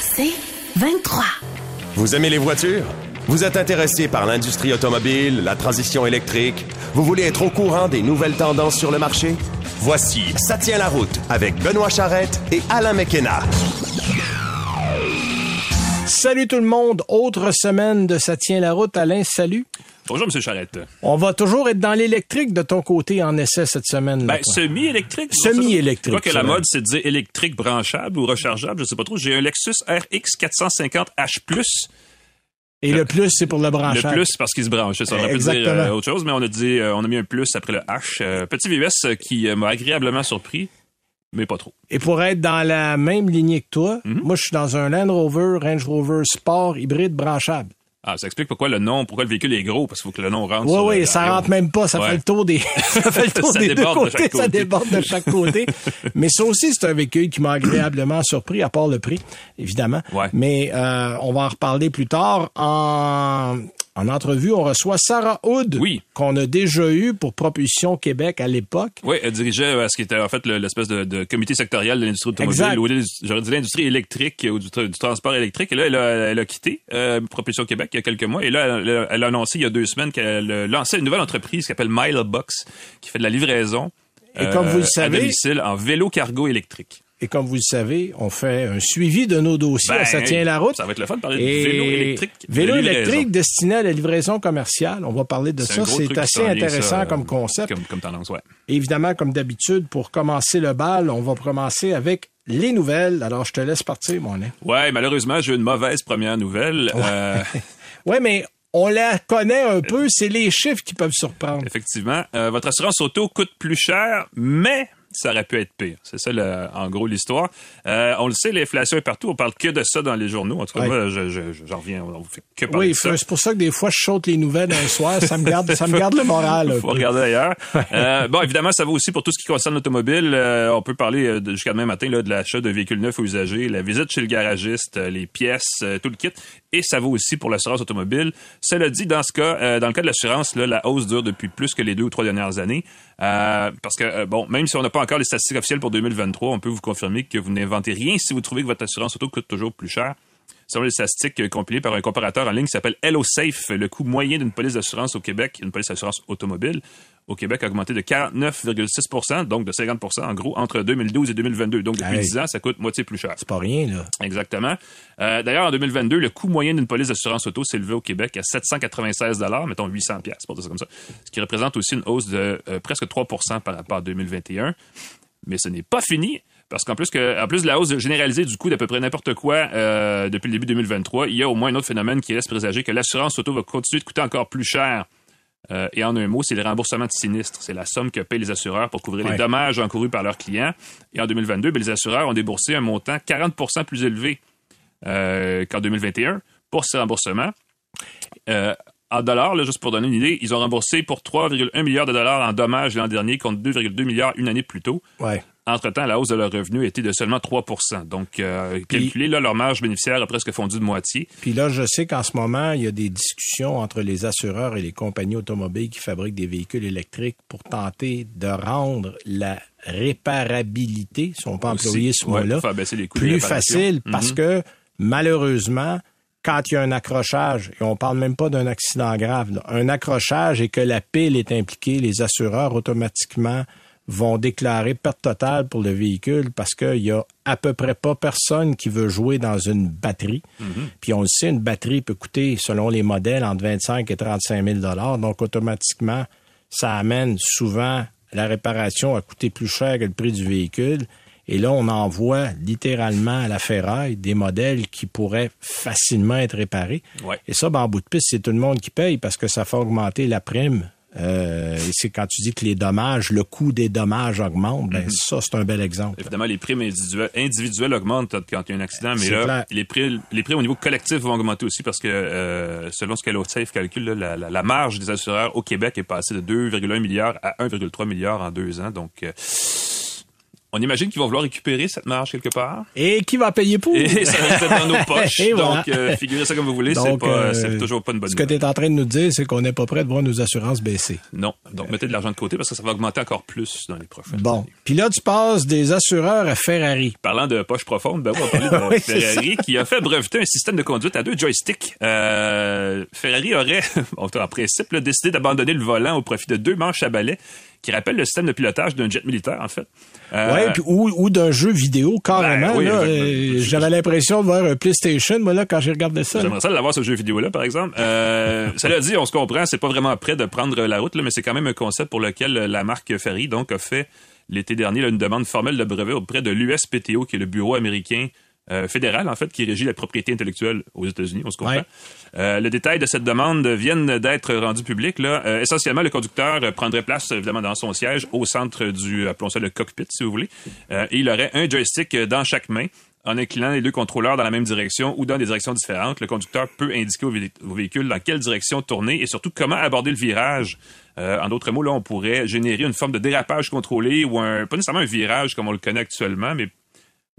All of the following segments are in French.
C'est 23. Vous aimez les voitures? Vous êtes intéressé par l'industrie automobile, la transition électrique? Vous voulez être au courant des nouvelles tendances sur le marché? Voici Ça tient la route avec Benoît Charrette et Alain McKenna. Salut tout le monde, autre semaine de Ça tient la route. Alain, salut. Bonjour, M. Charrette. On va toujours être dans l'électrique de ton côté en essai cette semaine. Ben, semi-électrique. Semi-électrique. Je crois que la mode, c'est de dire électrique branchable ou rechargeable, je sais pas trop. J'ai un Lexus RX 450H+. Et le plus, c'est pour le branchage. Le plus, parce qu'il se branche. Ça, on aurait pu dire euh, autre chose, mais on a dit, euh, on a mis un plus après le H. Euh, petit VUS qui m'a agréablement surpris mais pas trop. Et pour être dans la même lignée que toi, Mhm. moi, je suis dans un Land Rover, Range Rover Sport hybride branchable. Ah, ça explique pourquoi le nom, pourquoi le véhicule est gros, parce qu'il faut que le nom rentre. Oui, sur oui, ça rentre même pas. Ça Ouais. fait le tour des, ça fait le tour Ça des deux de côtés. Ça déborde de chaque côté. Mais ça aussi, c'est un véhicule qui m'a agréablement surpris, à part le prix, évidemment. Ouais. Mais euh, on va en reparler plus tard. En, en entrevue, on reçoit Sarah Hood, Oui. qu'on a déjà eu pour Propulsion Québec à l'époque. Oui, elle dirigeait euh, ce qui était en fait le- l'espèce de, de comité sectoriel de l'industrie automobile, ou j'aurais dit l'industrie électrique ou du, tra- du transport électrique. Et là, elle a, elle a quitté euh, Propulsion Québec il y a quelques mois. Et là, elle, a- elle a annoncé il y a deux semaines qu'elle euh, lançait une nouvelle entreprise qui s'appelle Milebox, qui fait de la livraison Et comme vous le à domicile en vélo cargo électrique. Et comme vous le savez, on fait un suivi de nos dossiers. Ben, ça tient la route. Ça va être le fun de parler Et de vélo électrique. Vélo électrique destiné à la livraison commerciale. On va parler de ça. C'est assez intéressant ça, comme concept. Comme, comme tendance, ouais. Évidemment, comme d'habitude, pour commencer le bal, on va commencer avec les nouvelles. Alors, je te laisse partir, mon nez. Ouais, malheureusement, j'ai une mauvaise première nouvelle. Euh, Ouais, mais on la connaît un peu. C'est les chiffres qui peuvent surprendre. Effectivement. Euh, votre assurance auto coûte plus cher, mais ça aurait pu être pire. C'est ça, le- en gros, l'histoire. Euh, on le sait, l'inflation est partout. On parle que de ça dans les journaux. En tout cas, Ouais. moi, je- je- je- j'en reviens. On fait que parler Oui, c'est pour ça que des fois, je saute les nouvelles un soir. Ça me garde, ça me garde le moral. faut regarder ailleurs. Euh, bon, évidemment, ça vaut aussi pour tout ce qui concerne l'automobile. Euh, on peut parler jusqu'à demain matin là, de l'achat de véhicules neufs ou usagers, la visite chez le garagiste, les pièces, tout le kit. Et ça vaut aussi pour l'assurance automobile. Cela dit, dans ce cas, dans le cas de l'assurance, la hausse dure depuis plus que les deux ou trois dernières années. Parce que, bon, même si on n'a pas encore les statistiques officielles pour 2023, on peut vous confirmer que vous n'inventez rien si vous trouvez que votre assurance auto coûte toujours plus cher. Selon les statistiques euh, compilées par un comparateur en ligne qui s'appelle HelloSafe, le coût moyen d'une police d'assurance au Québec, une police d'assurance automobile, au Québec a augmenté de 49,6% donc de 50% en gros, entre 2012 et 2022. Donc, depuis Hey. 10 ans, ça coûte moitié plus cher. C'est pas rien, là. Exactement. Euh, D'ailleurs, en 2022, le coût moyen d'une police d'assurance auto s'est élevé au Québec à 796 mettons 800 pièces pour dire ça comme ça, ce qui représente aussi une hausse de euh, presque 3% par rapport à 2021. Mais ce n'est pas fini. Parce qu'en plus que, en plus de la hausse généralisée du coût d'à peu près n'importe quoi euh, depuis le début 2023, il y a au moins un autre phénomène qui laisse présager que l'assurance auto va continuer de coûter encore plus cher. Euh, et en un mot, c'est le remboursement de sinistres. C'est la somme que payent les assureurs pour couvrir Ouais. les dommages encourus par leurs clients. Et en 2022, ben, les assureurs ont déboursé un montant 40% plus élevé euh, qu'en 2021 pour ces remboursements. Euh, en dollars, là, juste pour donner une idée, ils ont remboursé pour 3,1 milliards de dollars en dommages l'an dernier contre 2,2 milliards une année plus tôt. Ouais. Entre-temps, la hausse de leurs revenus était de seulement 3% Donc, euh, Puis- calculé, là, leur marge bénéficiaire a presque fondu de moitié. Puis là, je sais qu'en ce moment, il y a des discussions entre les assureurs et les compagnies automobiles qui fabriquent des véhicules électriques pour tenter de rendre la réparabilité, si on peut employer ce Ouais, mot-là, plus facile parce Mhm. que malheureusement, quand il y a un accrochage, et on parle même pas d'un accident grave, là, un accrochage et que la pile est impliquée, les assureurs automatiquement vont déclarer perte totale pour le véhicule parce qu'il y a à peu près pas personne qui veut jouer dans une batterie. Puis on le sait, une batterie peut coûter, selon les modèles, entre 25 et 35 000 Donc automatiquement, ça amène souvent la réparation à coûter plus cher que le prix du véhicule. Et là, on envoie littéralement à la ferraille des modèles qui pourraient facilement être réparés. Ouais. Et ça, ben, en bout de piste, c'est tout le monde qui paye parce que ça fait augmenter la prime. Euh, et c'est quand tu dis que les dommages, le coût des dommages augmente, ben, ça, c'est un bel exemple. Évidemment, les primes individuelles, individuelles augmentent quand il y a un accident, mais là, clair. les prix, les prix au niveau collectif vont augmenter aussi parce que, euh, selon ce que l'OTSAFE calcule, là, la, la- la marge des assureurs au Québec est passée de 2,1 milliards à 1,3 milliard en deux ans. Donc, euh, On imagine qu'ils vont vouloir récupérer cette marge quelque part. Et qui va payer pour? Et ça va être dans nos poches. Et voilà. Donc, euh, figurez ça comme vous voulez, c'est Donc, pas, euh, c'est toujours pas une bonne Ce que tu es en train de nous dire, c'est qu'on n'est pas prêt de voir nos assurances baisser. Non. Donc, mettez de l'argent de côté parce que ça va augmenter encore plus dans les prochaines Bon. années. Puis là, tu passes des assureurs à Ferrari. Parlant de poche profonde, ben, on va parler de Ferrari qui a fait breveter un système de conduite à deux joysticks. Euh, Ferrari aurait, en principe, là, décidé d'abandonner le volant au profit de deux manches à balai qui rappellent le système de pilotage d'un jet militaire, en fait. Euh, Ouais, puis ou, ou d'un jeu vidéo, carrément. Ben oui. Euh, J'avais l'impression de voir un PlayStation, moi, là, quand j'ai regardé ça. J'aimerais ça l'avoir ce jeu vidéo-là, par exemple. Euh, cela dit, on se comprend, c'est pas vraiment prêt de prendre la route, là, mais c'est quand même un concept pour lequel la marque Ferry donc a fait l'été dernier là, une demande formelle de brevet auprès de l'USPTO, qui est le bureau américain euh, fédéral, en fait, qui régit la propriété intellectuelle aux États-Unis, on se comprend. Ouais. Euh, le détail de cette demande viennent d'être rendus publics. Là. Euh, essentiellement, le conducteur euh, prendrait place, évidemment, dans son siège, au centre du, appelons ça le cockpit, si vous voulez. Euh, et il aurait un joystick euh, dans chaque main. En inclinant les deux contrôleurs dans la même direction ou dans des directions différentes, le conducteur peut indiquer au, vé- au véhicule dans quelle direction tourner et surtout comment aborder le virage. Euh, en d'autres mots, là, on pourrait générer une forme de dérapage contrôlé ou un, pas nécessairement un virage comme on le connaît actuellement, mais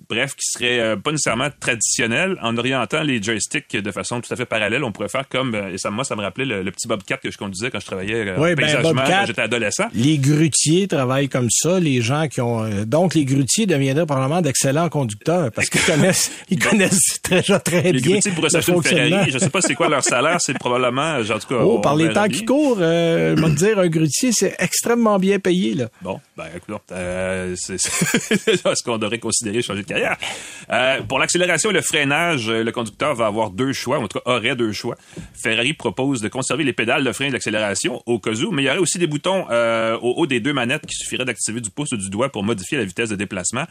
bref, qui serait euh, pas nécessairement traditionnel, en orientant les joysticks de façon tout à fait parallèle. On pourrait faire comme, euh, et ça, moi, ça me rappelait le, le petit Bobcat que je conduisais quand je travaillais euh, Oui, en ben, Bobcat. quand j'étais adolescent. Les grutiers travaillent comme ça, les gens qui ont euh, donc les grutiers deviendraient probablement d'excellents conducteurs parce qu'ils connaissent ils connaissent déjà très Les bien grutiers pourraient s'acheter une. Ferrari. Je sais pas c'est quoi leur salaire, c'est probablement, en tout cas. Oh, par les temps qui courent, euh, te dire un grutier c'est extrêmement bien payé là. Bon, ben écoute, euh, c'est c'est- ce qu'on devrait considérer changer Euh, pour l'accélération et le freinage, euh, le conducteur va avoir deux choix, en tout cas aurait deux choix. Ferrari propose de conserver les pédales de frein et de l'accélération au cas où, mais il y aurait aussi des boutons euh, au haut des deux manettes qui suffiraient d'activer du pouce ou du doigt pour modifier la vitesse de déplacement.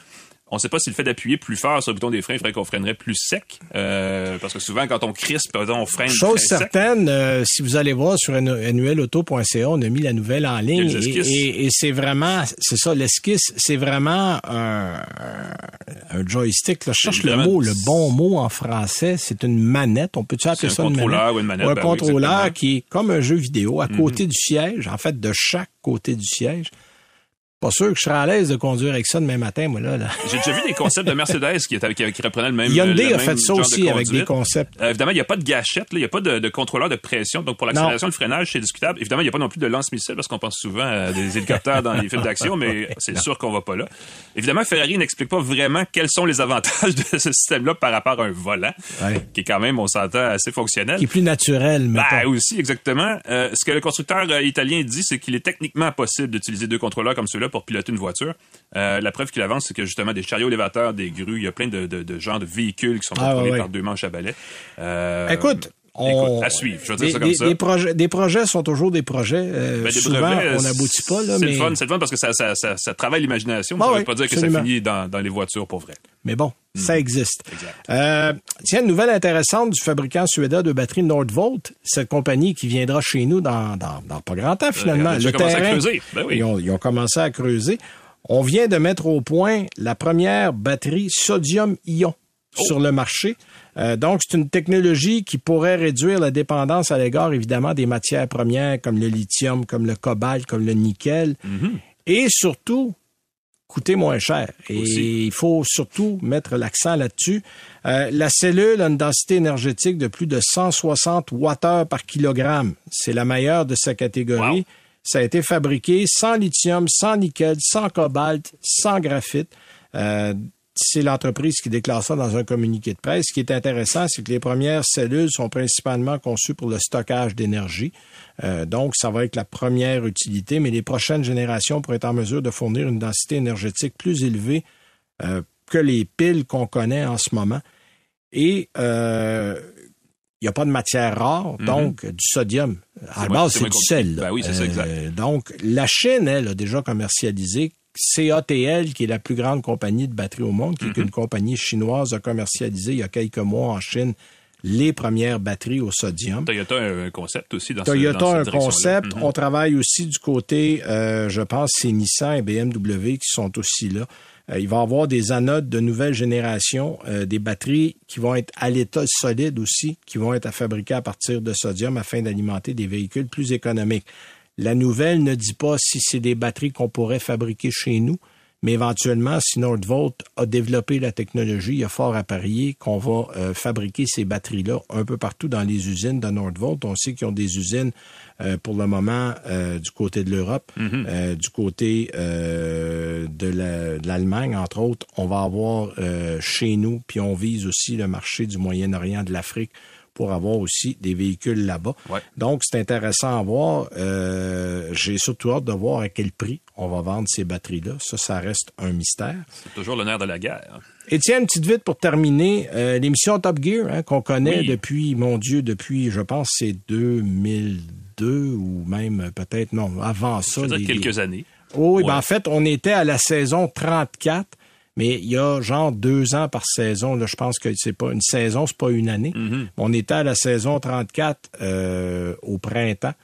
On ne sait pas si le fait d'appuyer plus fort sur le bouton des freins ferait qu'on freinerait plus sec, euh, parce que souvent quand on crispe, par exemple, on freine Chose certaine, euh, si vous allez voir sur annuelauto.ca, on a mis la nouvelle en ligne et, et- et c'est vraiment, c'est ça, l'esquisse, c'est vraiment un, un joystick. Là. Je cherche le mot, le bon mot en français. C'est une manette. On peut-tu appeler ça un une contrôleur manette? ou une manette, un ben contrôleur. Mhm. qui est comme un jeu vidéo à côté du siège, en fait, de chaque côté du siège. Pas sûr que je serais à l'aise de conduire avec ça demain matin, moi, là. là. J'ai déjà vu des concepts de Mercedes qui, étaient- qui, qui reprenaient le même Hyundai le a même fait ça de aussi avec des concepts. Euh, évidemment, il n'y a pas de gâchette, il n'y a pas de, de contrôleur de pression. Donc, pour l'accélération le freinage, c'est discutable. Évidemment, il n'y a pas non plus de lance-missile parce qu'on pense souvent à des hélicoptères dans les films d'action, mais c'est sûr qu'on va pas là. Évidemment, Ferrari n'explique pas vraiment quels sont les avantages de ce système-là par rapport à un volant, Ouais. qui est quand même, on s'entend, assez fonctionnel. Qui est plus naturel, Ben, mettons. aussi, exactement. Euh, ce que le constructeur euh, italien dit, c'est qu'il est techniquement possible d'utiliser deux contrôleurs comme ceux-là pour piloter une voiture. Euh, la preuve qu'il avance, c'est que justement, des chariots élévateurs, des grues, il y a plein de, de, de genres de véhicules qui sont Ah, contrôlés ouais. par deux manches à balai. Euh, Écoute, on... écoute, à suivre, je vais dire des, ça comme des- ça. des projets, des projets sont toujours des projets. Euh, Ben, des souvent, brevets, on n'aboutit pas, là, C'est mais... le fun, c'est le fun parce que ça, ça, ça, ça travaille l'imagination, Ah ça veut ouais, pas dire que ça finit dans, dans les voitures pour vrai. mais bon, ça existe. Hmm. Euh, tiens, une nouvelle intéressante du fabricant suédois de batteries Nordvolt, cette compagnie qui viendra chez nous dans, dans, dans pas grand temps, finalement. ils ont déjà Le commencé à terrain, creuser. Ben oui. ils, ont, ils ont commencé à creuser. On vient de mettre au point la première batterie sodium-ion Oh. sur le marché. Euh, donc, c'est une technologie qui pourrait réduire la dépendance à l'égard, évidemment, des matières premières comme le lithium, comme le cobalt, comme le nickel. Mm-hmm. Et surtout, coûter moins cher. Et Aussi. il faut surtout mettre l'accent là-dessus. Euh, la cellule a une densité énergétique de plus de 160 watts par kilogramme. C'est la meilleure de sa catégorie. Wow. Ça a été fabriqué sans lithium, sans nickel, sans cobalt, sans graphite. Euh, c'est l'entreprise qui déclare ça dans un communiqué de presse. Ce qui est intéressant, c'est que les premières cellules sont principalement conçues pour le stockage d'énergie. Euh, donc, ça va être la première utilité, mais les prochaines générations pourraient être en mesure de fournir une densité énergétique plus élevée euh, que les piles qu'on connaît en ce moment. Et euh, il n'y a pas de matière rare, donc du sodium. À la base, c'est du sel. Ben oui, c'est ça, exact. Euh, donc, la Chine, elle, a déjà commercialisé. CATL, qui est la plus grande compagnie de batteries au monde, qui est Mm-hmm. une compagnie chinoise, a commercialisé il y a quelques mois en Chine les premières batteries au sodium. Toyota a un concept aussi dans ce- Toyota a un concept. Mhm. On travaille aussi du côté, euh, je pense, c'est Nissan et BMW qui sont aussi là. Euh, il va y avoir des anodes de nouvelle génération, euh, des batteries qui vont être à l'état solide aussi, qui vont être à fabriquer à partir de sodium afin d'alimenter des véhicules plus économiques. La nouvelle ne dit pas si c'est des batteries qu'on pourrait fabriquer chez nous, Mais éventuellement, si Nordvolt a développé la technologie, il y a fort à parier qu'on va euh, fabriquer ces batteries-là un peu partout dans les usines de Nordvolt. On sait qu'ils ont des usines euh, pour le moment euh, du côté de l'Europe, Mhm. du côté de l'Allemagne, entre autres. On va avoir chez nous, puis on vise aussi le marché du Moyen-Orient, de l'Afrique pour avoir aussi des véhicules là-bas. Ouais. Donc, c'est intéressant à voir. Euh, J'ai surtout hâte de voir à quel prix on va vendre ces batteries-là. Ça, ça reste un mystère. C'est toujours le nerf de la guerre. Étienne, petite vite pour terminer. Euh, L'émission Top Gear, hein, qu'on connaît Oui. depuis, mon Dieu, depuis, je pense, c'est 2002 ou même peut-être, non, avant ça. Les- quelques années. Oh, oui, ben en fait, on était à la saison 34, mais il y a genre deux ans par saison. Là, je pense que c'est pas une saison, c'est pas une année. Mm-hmm. On était à la saison 34 euh, au printemps.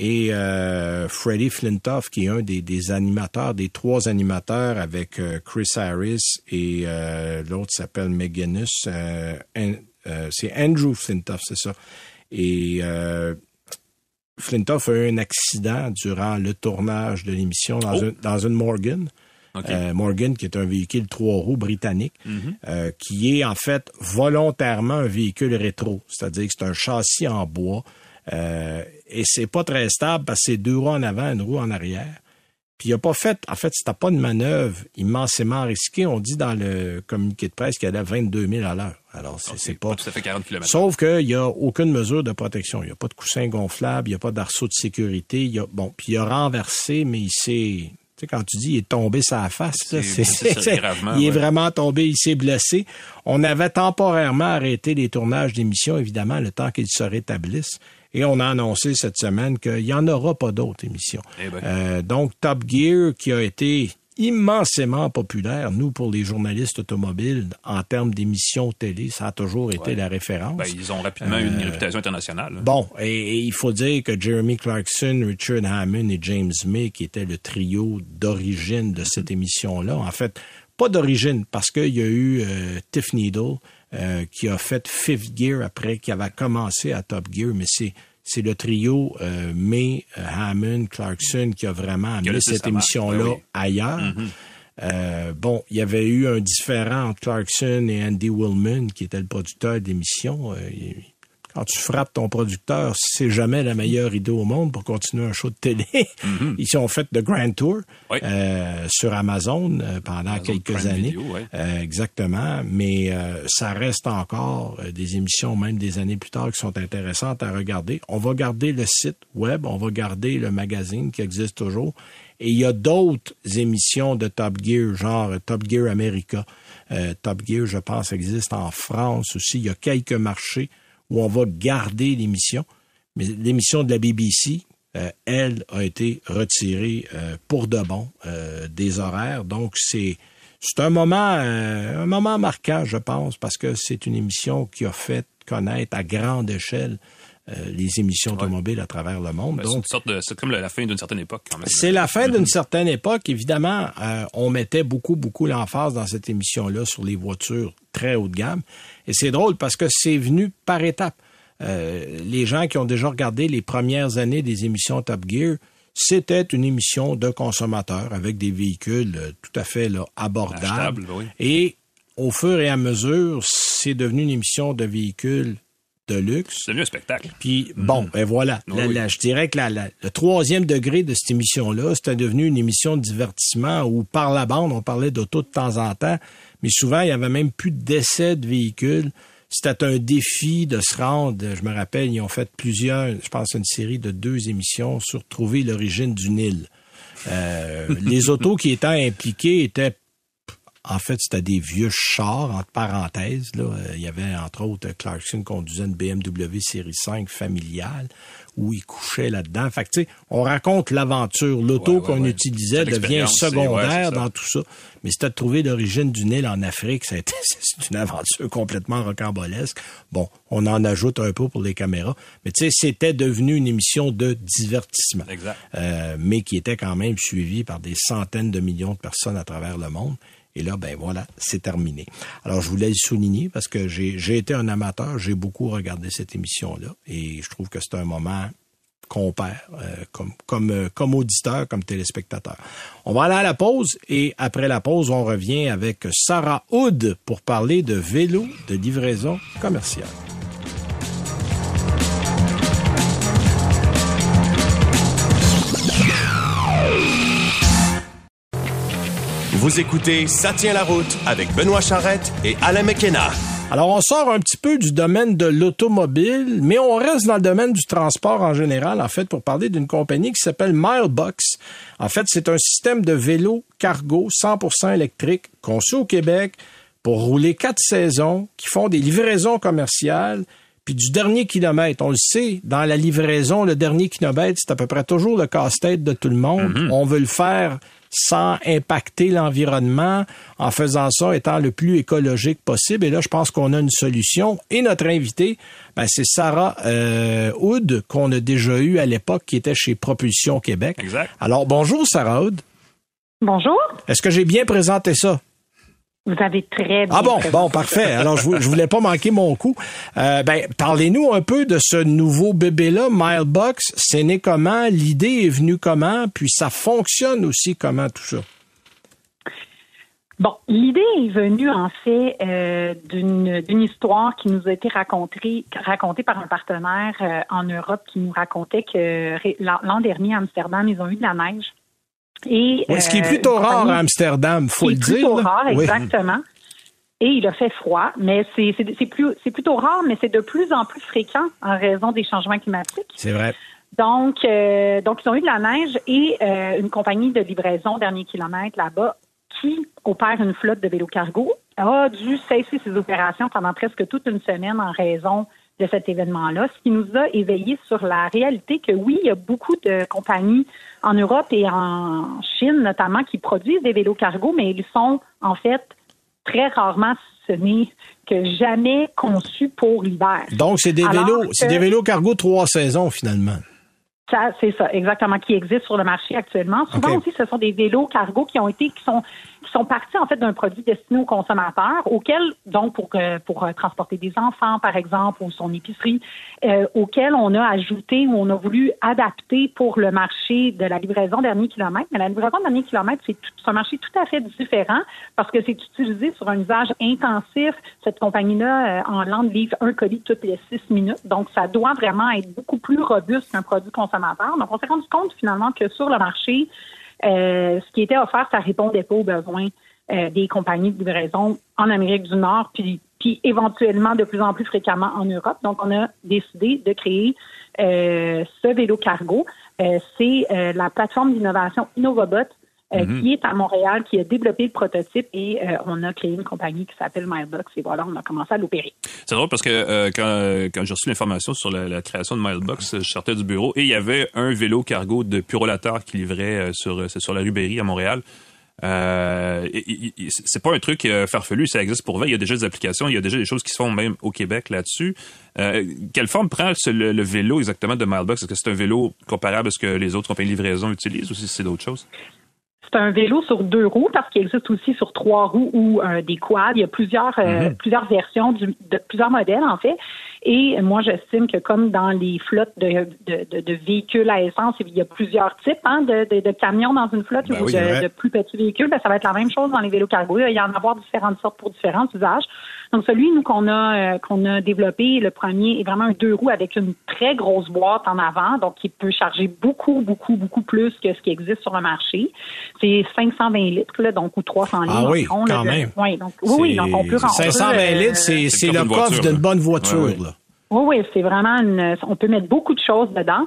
Et euh, Freddie Flintoff, qui est un des, des animateurs, des trois animateurs avec euh, Chris Harris et euh, l'autre s'appelle McGinnis. euh, c'est Andrew Flintoff, c'est ça. Et euh, Flintoff a eu un accident durant le tournage de l'émission dans, Oh. dans une Morgan. Euh, Morgan, qui est un véhicule trois roues britannique, Mm-hmm. euh, qui est en fait volontairement un véhicule rétro, c'est-à-dire que c'est un châssis en bois euh, et c'est pas très stable parce que c'est deux roues en avant, une roue en arrière. Puis il a pas fait, en fait, c'était pas une manœuvre immensément risquée. On dit dans le communiqué de presse qu'il allait à 22 000 à l'heure. Alors c'est c'est pas, tout à fait 40 km. Sauf qu'il n'y a aucune mesure de protection. Il n'y a pas de coussin gonflable, il n'y a pas d'arceau de sécurité. Il y a, bon, puis il a renversé, mais il s'est... Tu sais, quand tu dis il est tombé sa face, là, C'est- c'est, c'est ça, gravement, il est ouais. vraiment tombé, il s'est blessé. On avait temporairement arrêté les tournages d'émissions, évidemment, le temps qu'ils se rétablissent. Et on a annoncé cette semaine qu'il n'y en aura pas d'autres émissions. Eh ben. Euh, donc, Top Gear, qui a été immensément populaire, nous, pour les journalistes automobiles, en termes d'émissions télé, ça a toujours été Ouais. la référence. Ben, ils ont rapidement une réputation internationale. Euh, Bon, et, et il faut dire que Jeremy Clarkson, Richard Hammond et James May, qui étaient le trio d'origine de cette émission-là, en fait, pas d'origine, parce qu'il y a eu euh, Tiff Needle, euh, qui a fait Fifth Gear après, qui avait commencé à Top Gear, mais c'est c'est le trio euh, May, euh, Hammond, Clarkson qui a vraiment amené cette émission-là Ben oui. ailleurs. Euh, bon, il y avait eu un différent entre Clarkson et Andy Willman, qui était le producteur d'émission. Euh, quand tu frappes ton producteur, c'est jamais la meilleure idée au monde pour continuer un show de télé. Ils ont fait The Grand Tour Oui. euh, sur Amazon euh, pendant Amazon quelques Prime années. Video. Euh, exactement. Mais euh, ça reste encore des émissions, même des années plus tard, qui sont intéressantes à regarder. On va garder le site web, on va garder le magazine qui existe toujours. Et il y a d'autres émissions de Top Gear, genre Top Gear America. Euh, Top Gear, je pense, existe en France aussi. Il y a quelques marchés où on va garder l'émission. Mais l'émission de la BBC, euh, elle, a été retirée euh, pour de bon euh, des horaires. Donc, c'est c'est un moment, euh, un moment marquant, je pense, parce que c'est une émission qui a fait connaître à grande échelle les émissions automobiles à travers le monde. Ben, c'est Donc, comme la fin d'une certaine époque, quand même. c'est la fin d'une certaine époque. Évidemment, euh, on mettait beaucoup, beaucoup l'emphase dans cette émission-là sur les voitures très haut de gamme. Et c'est drôle parce que c'est venu par étapes. Euh, les gens qui ont déjà regardé les premières années des émissions Top Gear, c'était une émission de consommateurs avec des véhicules euh, tout à fait là, abordables. Oui. Et au fur et à mesure, c'est devenu une émission de véhicules de luxe. C'est devenu un spectacle. Puis bon, ben voilà. Oui, La- oui. la- je dirais que la- le troisième degré de cette émission-là, c'était devenu une émission de divertissement où par la bande, on parlait d'auto de temps en temps, mais souvent, il y avait même plus d'essais de véhicules. C'était un défi de se rendre. Je me rappelle, ils ont fait plusieurs, je pense, une série de deux émissions sur trouver l'origine du Nil. Euh, les autos qui étaient impliquées étaient en fait, c'était des vieux chars, entre parenthèses. Là. Euh, Il y avait, entre autres, Clarkson conduisait une BMW série 5 familiale où il couchait là-dedans. Fait que, tu sais, on raconte l'aventure. L'auto Ouais, ouais, qu'on ouais. utilisait devient secondaire dans tout ça. Mais c'était de trouver l'origine du Nil en Afrique. C'est une aventure complètement rocambolesque. Bon, on en ajoute un peu pour les caméras. Mais tu sais, c'était devenu une émission de divertissement. Exact. Euh, mais qui était quand même suivi par des centaines de millions de personnes à travers le monde. Et là, ben voilà, c'est terminé. Alors, je voulais le souligner parce que j'ai été un amateur, j'ai beaucoup regardé cette émission-là et je trouve que c'est un moment compères, euh, comme, comme, euh, comme auditeurs, comme téléspectateurs. On va aller à la pause et après la pause, on revient avec Sarah Hood pour parler de vélo de livraison commerciale. Vous écoutez Ça tient la route avec Benoît Charrette et Alain McKenna. Alors, on sort un petit peu du domaine de l'automobile, mais on reste dans le domaine du transport en général, en fait, pour parler d'une compagnie qui s'appelle Milebox. En fait, c'est un système de vélo cargo 100% électrique conçu au Québec pour rouler quatre saisons, qui font des livraisons commerciales, puis du dernier kilomètre. On le sait, dans la livraison, le dernier kilomètre, c'est à peu près toujours le casse-tête de tout le monde. On veut le faire sans impacter l'environnement, en faisant ça étant le plus écologique possible. Et là, je pense qu'on a une solution. Et notre invité, ben, c'est Sarah euh, Hood, qu'on a déjà eu à l'époque, qui était chez Propulsion Québec. Exact. Alors, bonjour Sarah Hood. Bonjour. Est-ce que j'ai bien présenté ça? Vous avez très bien. Ah bon, présenté. bon, parfait. Alors, je, je voulais pas manquer mon coup. Euh, ben, parlez-nous un peu de ce nouveau bébé-là, Milebox. C'est né comment? L'idée est venue comment? Puis ça fonctionne aussi comment tout ça? Bon, l'idée est venue en fait euh, d'une d'une histoire qui nous a été racontée racontée par un partenaire euh, en Europe qui nous racontait que l'an dernier à Amsterdam ils ont eu de la neige. Et Ouais, ce qui est euh, plutôt rare à Amsterdam, faut le dire. plutôt là. rare, Oui. exactement. Et il a fait froid, mais c'est plutôt rare, mais c'est de plus en plus fréquent en raison des changements climatiques. C'est vrai. Donc, euh, donc ils ont eu de la neige et euh, une compagnie de livraison dernier kilomètre là-bas qui opère une flotte de vélos cargo a dû cesser ses opérations pendant presque toute une semaine en raison de cet événement-là, ce qui nous a éveillés sur la réalité que oui, il y a beaucoup de compagnies en Europe et en Chine notamment qui produisent des vélos cargo, mais ils sont en fait très rarement, ce n'est que jamais conçus pour l'hiver. Donc, c'est des Alors vélos, c'est des vélos cargo trois saisons, finalement. Ça, c'est ça, exactement, qui existe sur le marché actuellement. Souvent aussi, ce sont des vélos cargo qui ont été, qui sont, sont partis en fait d'un produit destiné aux consommateurs, auquel, donc pour euh, pour euh, transporter des enfants, par exemple, ou son épicerie, euh, auquel on a ajouté ou on a voulu adapter pour le marché de la livraison dernier kilomètre. Mais la livraison dernier kilomètre, c'est un marché tout à fait différent parce que c'est utilisé sur un usage intensif. Cette compagnie-là, euh, en Lande, livre un colis toutes les six minutes. Donc, ça doit vraiment être beaucoup plus robuste qu'un produit consommateur. Donc, on s'est rendu compte finalement que sur le marché, euh, ce qui était offert, ça répondait pas aux besoins euh, des compagnies de livraison en Amérique du Nord, puis, éventuellement de plus en plus fréquemment en Europe. Donc, on a décidé de créer euh, ce vélo cargo. Euh, C'est euh, la plateforme d'innovation InnovaBot euh, qui est à Montréal, qui a développé le prototype et euh, on a créé une compagnie qui s'appelle Milebox et voilà, on a commencé à l'opérer. C'est drôle parce que euh, quand, quand j'ai reçu l'information sur la, la création de Milebox, je sortais du bureau et il y avait un vélo cargo de Purolator qui livrait sur, sur la rue Berry à Montréal. Euh, c'est pas un truc farfelu, ça existe pour vrai. Il y a déjà des applications, il y a déjà des choses qui se font même au Québec là-dessus. Euh, quelle forme prend le, le vélo exactement de Milebox? Est-ce que c'est un vélo comparable à ce que les autres compagnies de livraison utilisent ou si c'est d'autres choses? C'est un vélo sur deux roues parce qu'il existe aussi sur trois roues ou euh, des quads. Il y a plusieurs euh, plusieurs versions du- de plusieurs modèles en fait. Et moi, j'estime que comme dans les flottes de, de, de- de véhicules à essence, il y a plusieurs types hein, de, camions dans une flotte Ben ou oui, de plus petits véhicules. Ben, ça va être la même chose dans les vélos cargo. Il y en a avoir différentes sortes pour différents usages. Donc celui nous qu'on a euh, qu'on a développé, le premier est vraiment un deux roues avec une très grosse boîte en avant, donc qui peut charger beaucoup beaucoup beaucoup plus que ce qui existe sur le marché. C'est 520 litres là, donc ou 300 litres. Ah oui, environ, quand même. Oui, donc oui, oui, donc on peut rentrer. 520 litres, c'est, c'est le coffre d'une bonne voiture. Ouais, ouais. là. Oui, oui, c'est vraiment une. On peut mettre beaucoup de choses dedans.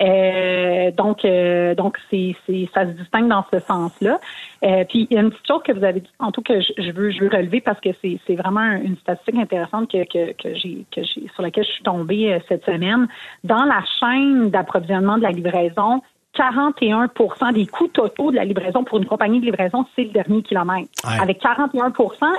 Euh, donc, euh, donc c'est, ça se distingue dans ce sens-là. Euh, puis il y a une petite chose que vous avez dit en tout que je, je veux, je veux relever parce que c'est, c'est vraiment une statistique intéressante que, que, que j'ai, que j'ai, sur laquelle je suis tombée euh, cette semaine. Dans la chaîne d'approvisionnement de la livraison, 41% des coûts totaux de la livraison pour une compagnie de livraison, c'est le dernier kilomètre. Ouais. Avec 41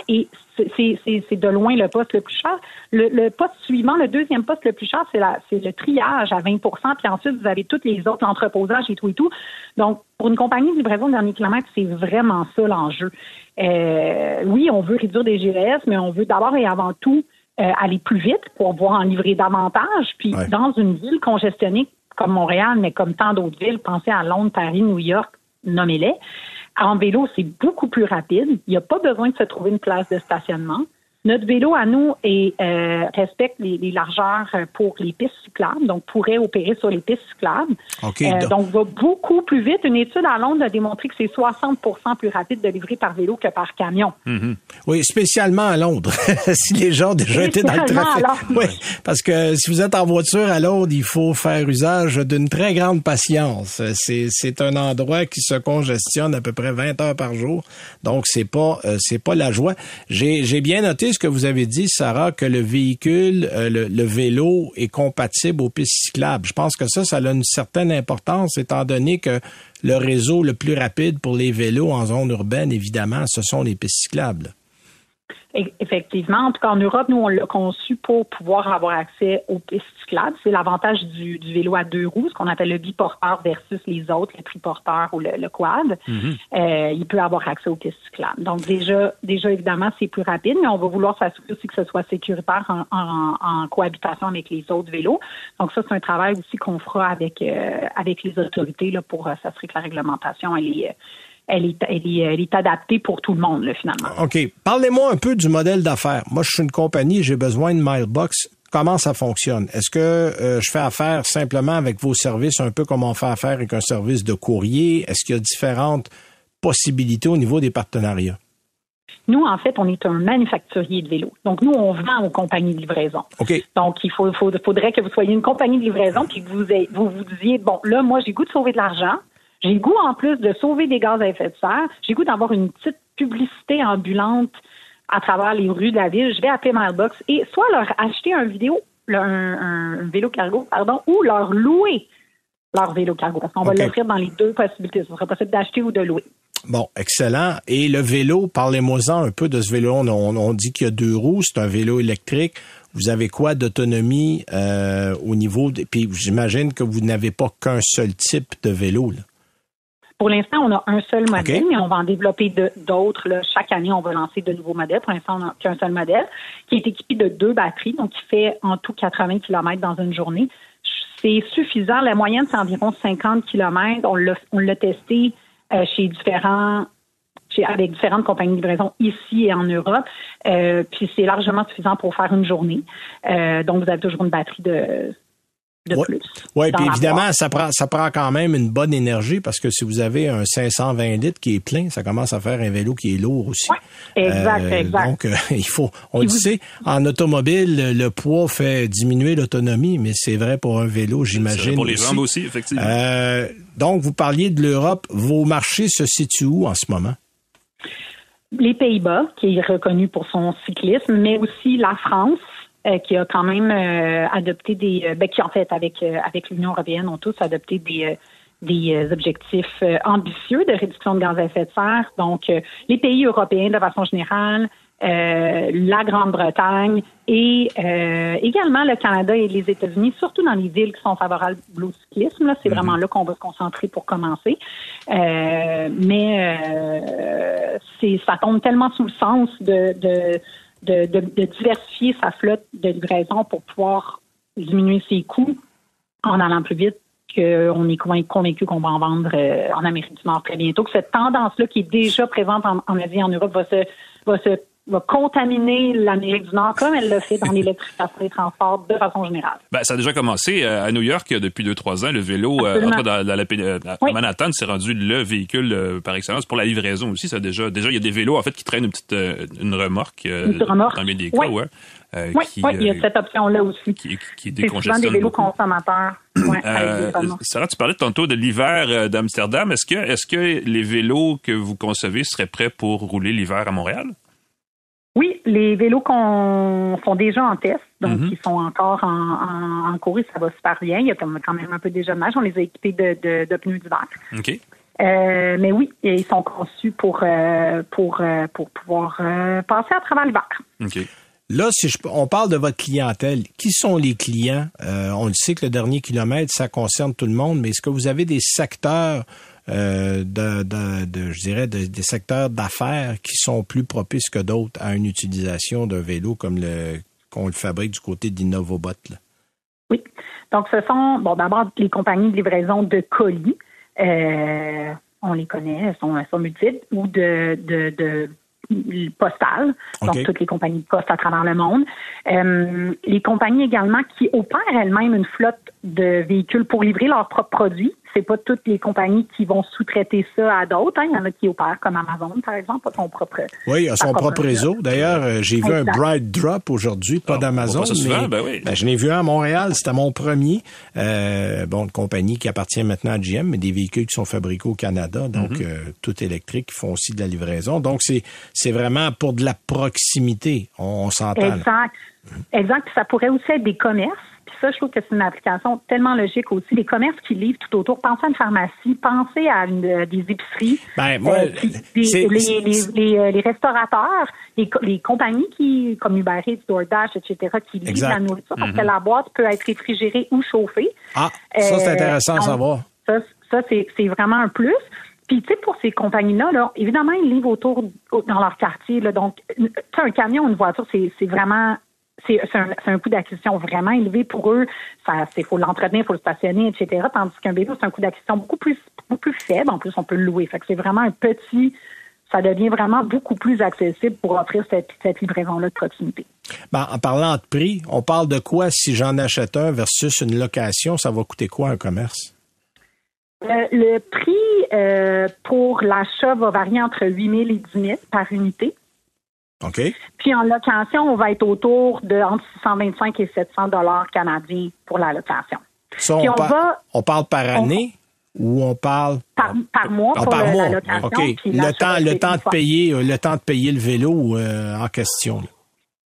et c'est- c'est c'est- c'est de loin le poste le plus cher. Le, le poste suivant, le deuxième poste le plus cher, c'est la- c'est le triage à 20% puis ensuite, vous avez toutes les autres, l'entreposage et tout et tout. Donc, pour une compagnie de livraison de dernier kilomètre, c'est vraiment ça l'enjeu. Euh, oui, on veut réduire des GES, mais on veut d'abord et avant tout euh, aller plus vite pour pouvoir en livrer davantage. Puis, Ouais. dans une ville congestionnée comme Montréal, mais comme tant d'autres villes, pensez à Londres, Paris, New York, nommez-les. En vélo, c'est beaucoup plus rapide. Il n'y a pas besoin de se trouver une place de stationnement. Notre vélo à nous est, euh, respecte les, les, largeurs pour les pistes cyclables, donc pourrait opérer sur les pistes cyclables. Euh, donc va beaucoup plus vite. Une étude à Londres a démontré que c'est 60% plus rapide de livrer par vélo que par camion. Mm-hmm. Oui, spécialement à Londres. si les gens ont déjà été dans le trafic. Oui, parce que si vous êtes en voiture à Londres, il faut faire usage d'une très grande patience. C'est, c'est un endroit qui se congestionne à peu près 20 heures par jour. Donc c'est pas euh, c'est pas la joie. J'ai, j'ai bien noté que vous avez dit, Sarah, que le véhicule, euh, le, vélo est compatible aux pistes cyclables. Je pense que ça, ça a une certaine importance, étant donné que le réseau le plus rapide pour les vélos en zone urbaine, évidemment, ce sont les pistes cyclables. Effectivement. En tout cas, en Europe, nous, on l'a conçu pour pouvoir avoir accès aux pistes cyclables. C'est l'avantage du, vélo à deux roues, ce qu'on appelle le biporteur versus les autres, le triporteur ou le, quad. Mm-hmm. euh, il peut avoir accès aux pistes cyclables. Donc, déjà, déjà évidemment, c'est plus rapide, mais on va vouloir s'assurer aussi que ce soit sécuritaire en, cohabitation avec les autres vélos. Donc, ça, c'est un travail aussi qu'on fera avec, euh, avec les autorités là, pour euh, s'assurer que la réglementation, elle est elle est, elle est, adaptée pour tout le monde, finalement. OK. Parlez-moi un peu du modèle d'affaires. Moi, je suis une compagnie, j'ai besoin de Mailbox. Comment ça fonctionne? Est-ce que euh, je fais affaire simplement avec vos services, un peu comme on fait affaire avec un service de courrier? Est-ce qu'il y a différentes possibilités au niveau des partenariats? Nous, en fait, on est un manufacturier de vélos. Donc, nous, on vend aux compagnies de livraison. OK. Donc, il faut, faudrait que vous soyez une compagnie de livraison puis que vous, vous vous disiez, bon, là, moi, j'ai goût de sauver de l'argent. J'ai goût, en plus, de sauver des gaz à effet de serre. J'ai goût d'avoir une petite publicité ambulante à travers les rues de la ville. Je vais appeler Mailbox et soit leur acheter un vidéo, un, vélo cargo, pardon, ou leur louer leur vélo cargo. Parce qu'on va l'offrir dans les deux possibilités. Ce sera possible d'acheter ou de louer. Bon, excellent. Et le vélo, parlez-moi-en un peu de ce vélo. On, on, dit qu'il y a deux roues, c'est un vélo électrique. Vous avez quoi d'autonomie euh, au niveau... De, puis j'imagine que vous n'avez pas qu'un seul type de vélo. Là? Pour l'instant, on a un seul modèle, mais on va en développer d'autres. Chaque année, on va lancer de nouveaux modèles. Pour l'instant, on n'a qu'un seul modèle qui est équipé de deux batteries, donc qui fait en tout 80 km dans une journée. C'est suffisant. La moyenne, c'est environ 50 km. On l'a testé euh, chez différents avec différentes compagnies de livraison ici et en Europe. Euh, puis c'est largement suffisant pour faire une journée. Euh, donc, vous avez toujours une batterie de de ouais. plus. Oui, puis évidemment, ça prend, ça prend quand même une bonne énergie parce que si vous avez un 520 litres qui est plein, ça commence à faire un vélo qui est lourd aussi. exact, euh, exact. Donc, euh, il faut, on le sait, en automobile, le poids fait diminuer l'autonomie, mais c'est vrai pour un vélo, j'imagine. Pour les jambes aussi, effectivement. Euh, donc, vous parliez de l'Europe. Vos marchés se situent où en ce moment? Les Pays-Bas, qui est reconnu pour son cyclisme, mais aussi la France, euh, qui a quand même euh, adopté des, euh, ben, qui en fait avec avec l'Union européenne ont tous adopté des des objectifs ambitieux de réduction de gaz à effet de serre. Donc, les pays européens de façon générale, la Grande-Bretagne et également le Canada et les États-Unis, surtout dans les villes qui sont favorables au cyclisme. C'est mhm. vraiment là qu'on va se concentrer pour commencer. mais c'est ça tombe tellement sous le sens de, de de, diversifier sa flotte de livraison pour pouvoir diminuer ses coûts en allant plus vite qu'on est convaincu qu'on va en vendre euh, en Amérique du Nord très bientôt, que cette tendance-là qui est déjà présente en, Asie et en Europe va se, va se va contaminer l'Amérique du Nord comme elle l'a fait dans l'électrification des transports de façon générale. Ben, ça a déjà commencé euh, à New York depuis deux trois ans. Le vélo euh, dans, la, euh, Manhattan s'est rendu le véhicule par excellence pour la livraison aussi. Ça déjà déjà il y a des vélos en fait qui traînent une petite une remorque, une remorque. dans des cas, oui. oui, il y a cette option-là aussi. Qui, qui décongestionne des vélos consommateurs. Sarah, tu parlais tantôt de l'hiver d'Amsterdam. Est-ce que, est-ce que les vélos que vous concevez seraient prêts pour rouler l'hiver à Montréal? Oui, les vélos qu'on sont déjà en test, donc mhm. qui sont encore en, en, cours et ça va super bien. Il y a quand même un peu déjà de. On les a équipés de, de, de pneus d'hiver. OK. Euh, mais oui, ils sont conçus pour, euh, pour, euh, pour pouvoir passer à travers l'hiver. OK. Là, si on parle de votre clientèle, qui sont les clients? on le sait que le dernier kilomètre, ça concerne tout le monde, mais est-ce que vous avez des secteurs euh, de, de, je dirais, des secteurs d'affaires qui sont plus propices que d'autres à une utilisation d'un vélo comme le qu'on le fabrique du côté d'Innovobot. Oui. Donc, ce sont, bon, d'abord, les compagnies de livraison de colis. Euh, on les connaît, elles sont, elles sont multiples, ou de, de, de postales, donc toutes les compagnies de poste à travers le monde. Euh, les compagnies également qui opèrent elles-mêmes une flotte de véhicules pour livrer leurs propres produits. C'est pas toutes les compagnies qui vont sous-traiter ça à d'autres. hein. Il y en a qui opèrent comme Amazon, par exemple, pas son propre. Oui, il a sa son propre réseau. D'ailleurs, euh, j'ai vu un. Bright Drop aujourd'hui, pas Ah, on d'Amazon. mais ben oui. ben, je l'ai vu un à Montréal, c'était mon premier. Euh, bon, une compagnie qui appartient maintenant à GM, mais des véhicules qui sont fabriqués au Canada, donc Mm-hmm. euh, tout électrique, qui font aussi de la livraison. Donc, c'est c'est vraiment pour de la proximité, on, on s'entend. Exact. Exact. Puis ça pourrait aussi être des commerces. Puis ça, je trouve que c'est une application tellement logique aussi. Les commerces qui livrent tout autour. Pensez à une pharmacie, pensez à une- euh, des épiceries. Ben, moi, Euh, puis des- c'est- les, les, les, euh, les restaurateurs, les, co- les compagnies qui, comme Uber Eats, DoorDash, etc., qui livrent Exact. la nourriture parce que la boîte peut être réfrigérée ou chauffée. Ah, ça, c'est intéressant à donc, savoir. Ça, ça c'est, vraiment un plus. Puis, tu sais, pour ces compagnies-là, là, évidemment, ils livrent autour, dans leur quartier. Là, donc, tu sais, un camion, une voiture, c'est, c'est vraiment... C'est, un, coût d'acquisition vraiment élevé pour eux. C'est faut l'entretenir, faut le stationner, etc. Tandis qu'un vélo, c'est un coût d'acquisition beaucoup plus, beaucoup plus faible. En plus, on peut le louer. Fait que c'est vraiment un petit. Ça devient vraiment beaucoup plus accessible pour offrir cette, cette livraison-là de proximité. Ben, en parlant de prix, on parle de quoi si j'en achète un versus une location? Ça va coûter quoi un commerce? Euh, le prix euh, pour l'achat va varier entre 8 000 et 10 000 par unité. OK? Puis en location, on va être autour de entre 625 et 700 dollars canadiens pour la location. Ça, Puis on, on par- va- on parle par année ou on parle Par, par mois pour par le- mois. la location. Le temps, le temps de payer, euh, le temps de payer le vélo euh, en question. là.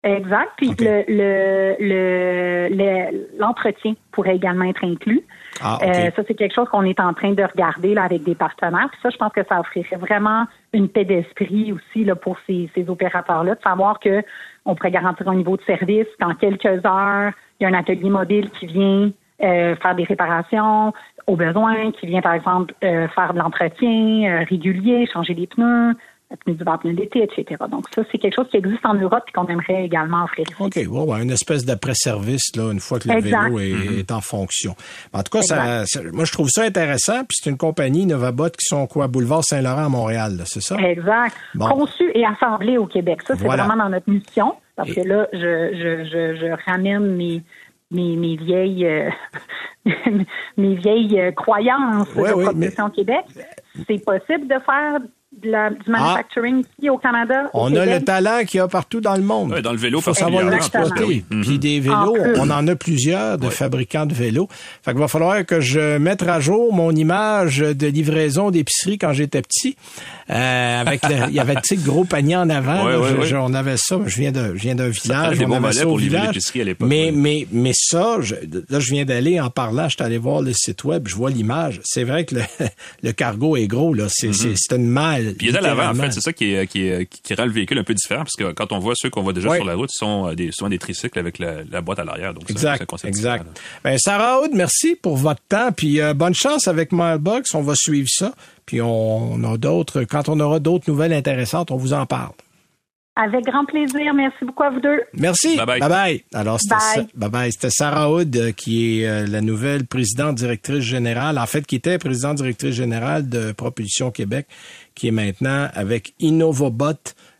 Exact. Puis le- le- le- le- l'entretien pourrait également être inclus. Ah. Euh, ça, c'est quelque chose qu'on est en train de regarder là, avec des partenaires. Puis ça, je pense que ça offrirait vraiment une paix d'esprit aussi là, pour ces, ces opérateurs-là, de savoir que on pourrait garantir un niveau de service. Dans quelques heures, il y a un atelier mobile qui vient euh, faire des réparations aux besoins, qui vient, par exemple, euh, faire de l'entretien euh, régulier, changer les pneus, pneus d'hiver, pneus d'été, etc. Donc ça, c'est quelque chose qui existe en Europe et qu'on aimerait également offrir. OK, ouais, ouais, une espèce d'après-service là, une fois que le Exact. vélo est, Mm-hmm. est en fonction. En tout cas, ça, ça- moi je trouve ça intéressant. Puis c'est une compagnie Novabot qui sont quoi, boulevard Saint-Laurent à Montréal, là, c'est ça? Exact. Bon. Conçu et assemblé au Québec. Ça, c'est Voilà. vraiment dans notre mission. Parce Et- que là, je, je, je, je ramène mes, mes, mes vieilles euh, mes vieilles euh, croyances Ouais, de oui, production au Québec. C'est possible de faire de la- du manufacturing ici au Canada. au Ah. On a le talent qu'il y a partout dans le monde. Ouais, dans le vélo Il faut savoir l'exploiter. Oui. Puis des vélos, En on en a plusieurs de fabricants de vélos. Fait qu'il va falloir que je mette à jour mon image de livraison d'épicerie quand j'étais petit. Euh, avec le- il y avait tu sais, le gros panier en avant. Ouais, là. ouais, Je- ouais. je- on avait ça. Je viens d'un je viens d'un village. On avait ça au pour livrer village. l'épicerie à l'époque, Mais ouais. mais mais ça, je- là je viens d'aller en parlant. Je suis allé voir le site web. Je vois l'image. C'est vrai que le, le cargo est gros là. C'est c'est c'est une malle. Puis il y a de l'avant, en fait, c'est ça qui, est, qui, est- qui rend le véhicule un peu différent, parce que quand on voit ceux qu'on voit déjà Ouais. sur la route, sont euh, des, souvent des tricycles avec la, la boîte à l'arrière. Donc Exact, exact. Ben, Sarah Hood, merci pour votre temps, puis euh, bonne chance avec Mailbox. On va suivre ça, puis on, on a d'autres. Quand on aura d'autres nouvelles intéressantes, on vous en parle. Avec grand plaisir. Merci beaucoup à vous deux. Merci. Bye-bye. bye. Alors, c'était Bye. C'était Sarah Hood, euh, qui est euh, la nouvelle présidente directrice générale, en fait, qui était présidente directrice générale de Propulsion Québec, qui est maintenant avec Innovobot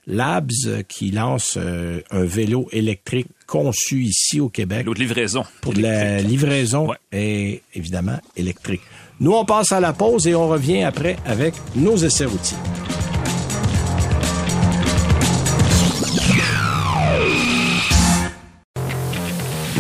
Labs, euh, qui lance euh, un vélo électrique conçu ici au Québec L'autre livraison. pour de la livraison Ouais. et évidemment électrique. Nous, on passe à la pause et on revient après avec nos essais routiers.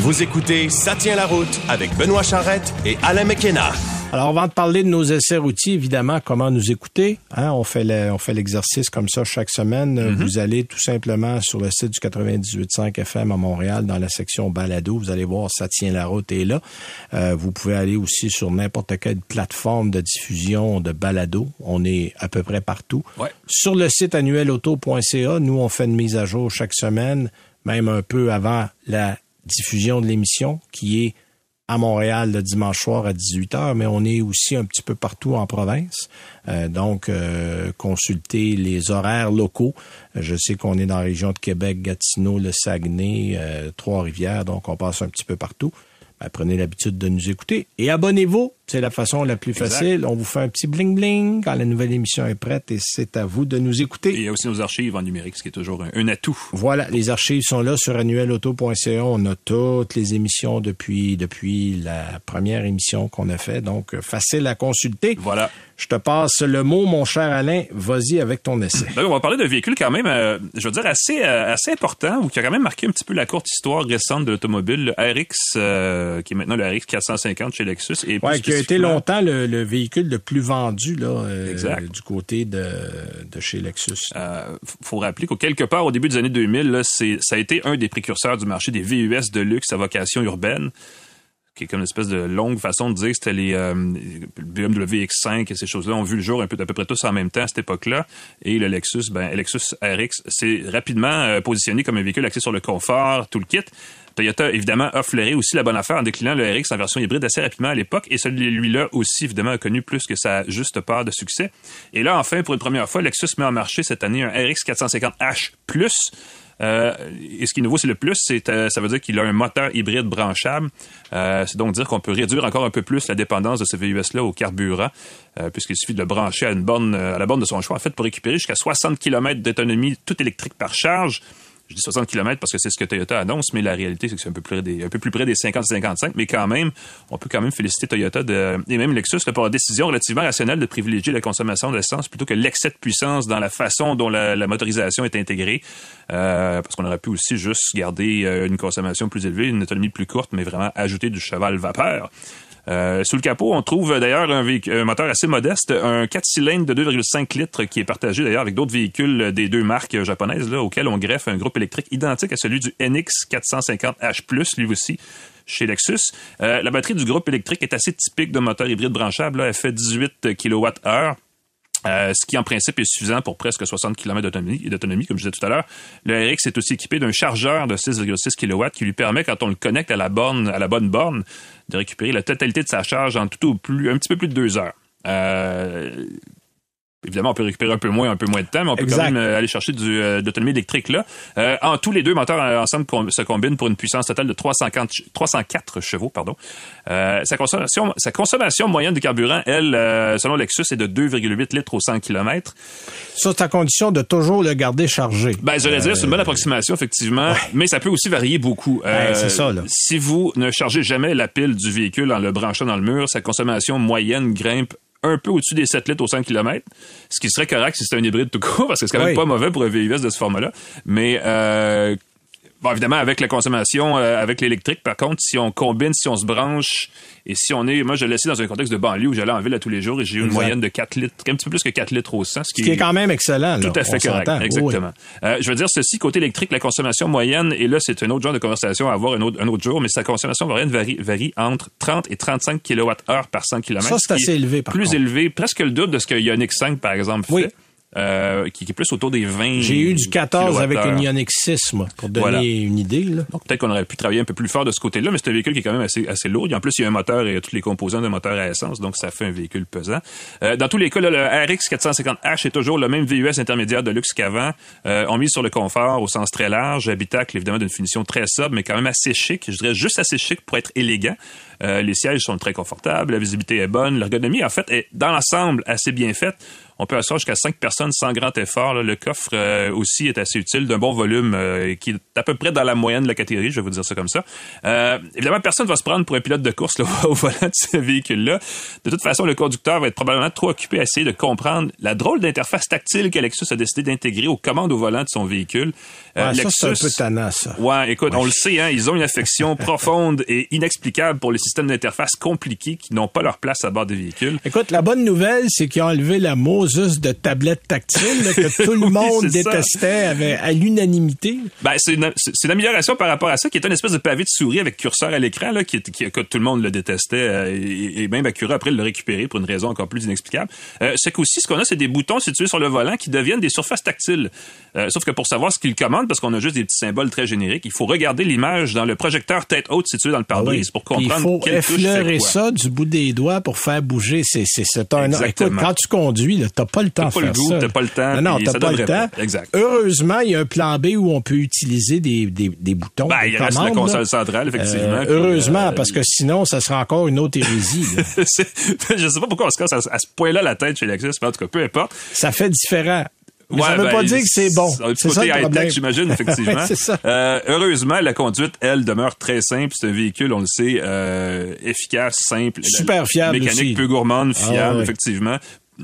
Vous écoutez Ça tient la route avec Benoît Charrette et Alain McKenna. Alors, avant de parler de nos essais routiers, évidemment, comment nous écouter, hein, on fait le- on fait l'exercice comme ça chaque semaine. Euh, Vous allez tout simplement sur le site du 98.5 FM à Montréal, dans la section balado. Vous allez voir, ça tient la route est là. Euh, vous pouvez aller aussi sur n'importe quelle plateforme de diffusion de balado. On est à peu près partout. Ouais. Sur le site annuelauto.ca, nous, on fait une mise à jour chaque semaine, même un peu avant la diffusion de l'émission, qui est à Montréal le dimanche soir à 18h, mais on est aussi un petit peu partout en province. Euh, donc, euh, consultez les horaires locaux. Euh, Je sais qu'on est dans la région de Québec, Gatineau, le Saguenay, Trois-Rivières, donc on passe un petit peu partout. Ben, prenez l'habitude de nous écouter et abonnez-vous. C'est la façon la plus facile. On vous fait un petit bling bling quand la nouvelle émission est prête et c'est à vous de nous écouter. Et il y a aussi nos archives en numérique, ce qui est toujours un, un atout. Voilà, les archives sont là sur annuelauto.ca. On a toutes les émissions depuis depuis la première émission qu'on a fait, donc euh, facile à consulter. Voilà. Je te passe le mot, mon cher Alain. Vas-y avec ton essai. Ben, on va parler d'un véhicule quand même, euh, je veux dire, assez, euh, assez important ou qui a quand même marqué un petit peu la courte histoire récente de l'automobile, le RX, euh, qui est maintenant le RX 450 chez Lexus. Et Ouais, qui a été longtemps le, le véhicule le plus vendu là, Exact. du côté de, de chez Lexus. Faut rappeler qu'au quelque part au début des années 2000, là, c'est, ça a été un des précurseurs du marché des VUS de luxe à vocation urbaine, qui est comme une espèce de longue façon de dire que c'était les euh, BMW X5 et ces choses-là ont vu le jour un peu à peu près tous en même temps à cette époque-là. Et le Lexus, ben Lexus RX, s'est rapidement euh, positionné comme un véhicule axé sur le confort, tout le kit. Toyota, évidemment, a flairé aussi la bonne affaire en déclinant le RX en version hybride assez rapidement à l'époque. Et celui-là aussi, évidemment, a connu plus que sa juste part de succès. Et là, enfin, pour une première fois, Lexus met en marché cette année un RX 450H+. Euh, et ce qui est nouveau, c'est le plus, c'est euh, ça veut dire qu'il a un moteur hybride branchable. Euh, c'est donc dire qu'on peut réduire encore un peu plus la dépendance de ce VUS-là au carburant, euh, puisqu'il suffit de le brancher à une borne, à la borne de son choix, en fait, pour récupérer jusqu'à 60 km d'autonomie, tout électrique par charge. Je dis 60 km parce que c'est ce que Toyota annonce, mais la réalité, c'est que c'est un peu plus près des, un peu plus près des 50-55. Mais quand même, on peut quand même féliciter Toyota de, et même Lexus là, pour la décision relativement rationnelle de privilégier la consommation d'essence plutôt que l'excès de puissance dans la façon dont la, la motorisation est intégrée. Euh, parce qu'on aurait pu aussi juste garder euh, une consommation plus élevée, une autonomie plus courte, mais vraiment ajouter du cheval vapeur. Euh, sous le capot, on trouve euh, d'ailleurs un, moteur assez modeste, un 4 cylindres de 2,5 litres qui est partagé d'ailleurs avec d'autres véhicules euh, des deux marques japonaises là, on greffe un groupe électrique identique à celui du NX 450H+, lui aussi chez Lexus. La batterie du groupe électrique est assez typique d'un moteur hybride branchable. Elle fait 18 kWh. Euh, ce qui en principe est suffisant pour presque 60 km d'autonomie, comme je disais tout à l'heure. Le RX est aussi équipé d'un chargeur de 6,6 kW qui lui permet, quand on le connecte à la borne, à la bonne borne, de récupérer la totalité de sa charge en tout au plus, un petit peu plus de deux heures. Euh, Évidemment, on peut récupérer un peu moins, un peu moins de temps, mais on peut Exact. quand même euh, aller chercher du, euh, de l'autonomie électrique là. Euh, en tous les deux moteurs euh, ensemble com- se combinent pour une puissance totale de 350 ch- 304 chevaux. Pardon. Euh, sa, consommation, sa consommation moyenne de carburant, elle, selon Lexus, est de 2,8 litres au 100 km. Ça, c'est à condition de toujours le garder chargé. Ben, j'allais dire, c'est une bonne approximation, effectivement, mais ça peut aussi varier beaucoup. Euh, Ouais, c'est ça, là. Si vous ne chargez jamais la pile du véhicule en le branchant dans le mur, sa consommation moyenne grimpe un peu au-dessus des 7 litres au 100 km, ce qui serait correct si c'était un hybride tout court, parce que c'est quand même Oui. pas mauvais pour un VUS de ce format-là. Mais euh, Bon, évidemment, avec la consommation, euh, avec l'électrique, par contre, si on combine, si on se branche, et si on est... Moi, je l'ai laissé dans un contexte de banlieue où j'allais en ville à tous les jours et j'ai eu une Exact. moyenne de 4 litres, un petit peu plus que 4 litres au 100, ce qui, Ce qui est quand même excellent. là. tout à fait correct. Exactement. Euh, je veux dire, ceci, côté électrique, la consommation moyenne, et là, c'est un autre genre de conversation à avoir un autre, un autre jour, mais sa consommation moyenne varie, varie entre 30 et 35 kWh par 100 km. Ça, c'est ce assez élevé, par Plus contre. élevé, presque le double de ce que Ioniq 5, par exemple, fait. Euh, qui, qui est plus autour des 20 J'ai eu du 14 avec une Ioniq 6, moi, pour donner Voilà. une idée. Là. Donc peut-être qu'on aurait pu travailler un peu plus fort de ce côté-là, mais c'est un véhicule qui est quand même assez, assez lourd. Et en plus, il y a un moteur et tous les composants d'un moteur à essence, donc ça fait un véhicule pesant. Euh, dans tous les cas, là, le RX 450H est toujours le même VUS intermédiaire de luxe qu'avant. Euh, on mise sur le confort au sens très large, habitacle évidemment d'une finition très sobre, mais quand même assez chic. Je dirais juste assez chic pour être élégant. Euh, les sièges sont très confortables, la visibilité est bonne, l'ergonomie en fait est dans l'ensemble assez bien faite. On peut asseoir jusqu'à 5 personnes sans grand effort. là. Le coffre euh, aussi est assez utile, d'un bon volume euh, qui est à peu près dans la moyenne de la catégorie, je vais vous dire ça comme ça. Euh, évidemment, personne ne va se prendre pour un pilote de course là, au volant de ce véhicule-là. De toute façon, le conducteur va être probablement trop occupé à essayer de comprendre la drôle d'interface tactile qu'Alexus a décidé d'intégrer aux commandes au volant de son véhicule. Euh, Ouais, ça, c'est un Lexus- peu tannant, ça. Ouais, écoute, on le sait, hein, ils ont une affection profonde et inexplicable pour les systèmes d'interface compliqués qui n'ont pas leur place à bord des véhicules. Écoute, la bonne nouvelle, c'est qu'ils ont enlevé la Moses de tablette tactile là, que tout le Oui, monde détestait avec, à l'unanimité. Ben, c'est une, une amélioration par rapport à ça, qui est une espèce de pavé de souris avec curseur à l'écran, qui, qui, que tout le monde le détestait, euh, et, et même Acura après le récupérer pour une raison encore plus inexplicable. Euh, c'est qu'aussi, ce qu'on a, c'est des boutons situés sur le volant qui deviennent des surfaces tactiles. Euh, sauf que pour savoir ce qu'ils commandent, parce qu'on a juste des petits symboles très génériques, il faut regarder l'image dans le projecteur tête haute situé dans le pare-brise pour Ah Puis comprendre il faut quelle touche fait effleurer quoi. ça du bout des doigts pour faire bouger. C'est, un... Écoute, quand tu conduis, t'as pas le temps T'as de pas le faire goût, ça. t'as pas le temps, Non, t'as pas le temps. pas. Exact. Heureusement, il y a un plan B où on peut utiliser des, des, des boutons. Ben, des il reste la console là. centrale, effectivement. Euh, puis, heureusement, euh, parce que sinon, ça serait encore une autre hérésie. je sais pas pourquoi on se casse à, à ce point-là la tête chez Lexus, mais en tout cas, peu importe. ça fait différent. Mais Ouais, ça veut ben, pas dire que c'est bon. C'est ça high-tech, j'imagine, effectivement. Ça. Euh, heureusement, la conduite, elle, demeure très simple. C'est un véhicule, on le sait, euh, efficace, simple. Super fiable Mécanique aussi. peu gourmande, Ah, fiable, ouais. effectivement.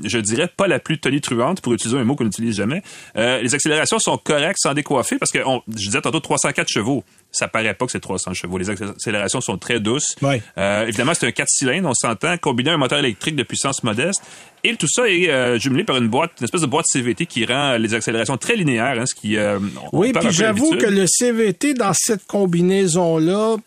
Je dirais pas la plus tonitruante, pour utiliser un mot qu'on n'utilise jamais. Euh, les accélérations sont correctes sans décoiffer, parce que on, je disais tantôt 304 chevaux. Ça paraît pas que c'est 300 chevaux. Les accélérations sont très douces. Ouais. Euh, évidemment, c'est un 4 cylindres, on s'entend, combiné à un moteur électrique de puissance modeste. Et tout ça est euh, jumelé par une boîte, une espèce de boîte CVT qui rend les accélérations très linéaires, hein, ce qui... euh, on Oui, puis j'avoue que le CVT dans cette combinaison-là,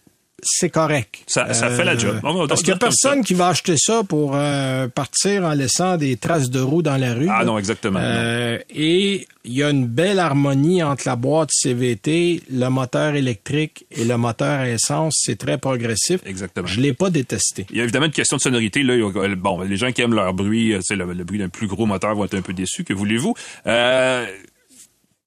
c'est correct. Euh, Ça- ça fait la job. On va parce qu'il n'y a personne qui va acheter ça pour euh, partir en laissant des traces de roues dans la rue. Ah là. non, exactement. Euh, et il y a une belle harmonie entre la boîte CVT, le moteur électrique et le moteur à essence. C'est très progressif. Exactement. Je l'ai pas détesté. Il y a évidemment une question de sonorité. Là, a- bon, les gens qui aiment leur bruit, euh, sais, le, le bruit d'un plus gros moteur vont être un peu déçus. Que voulez-vous? Euh,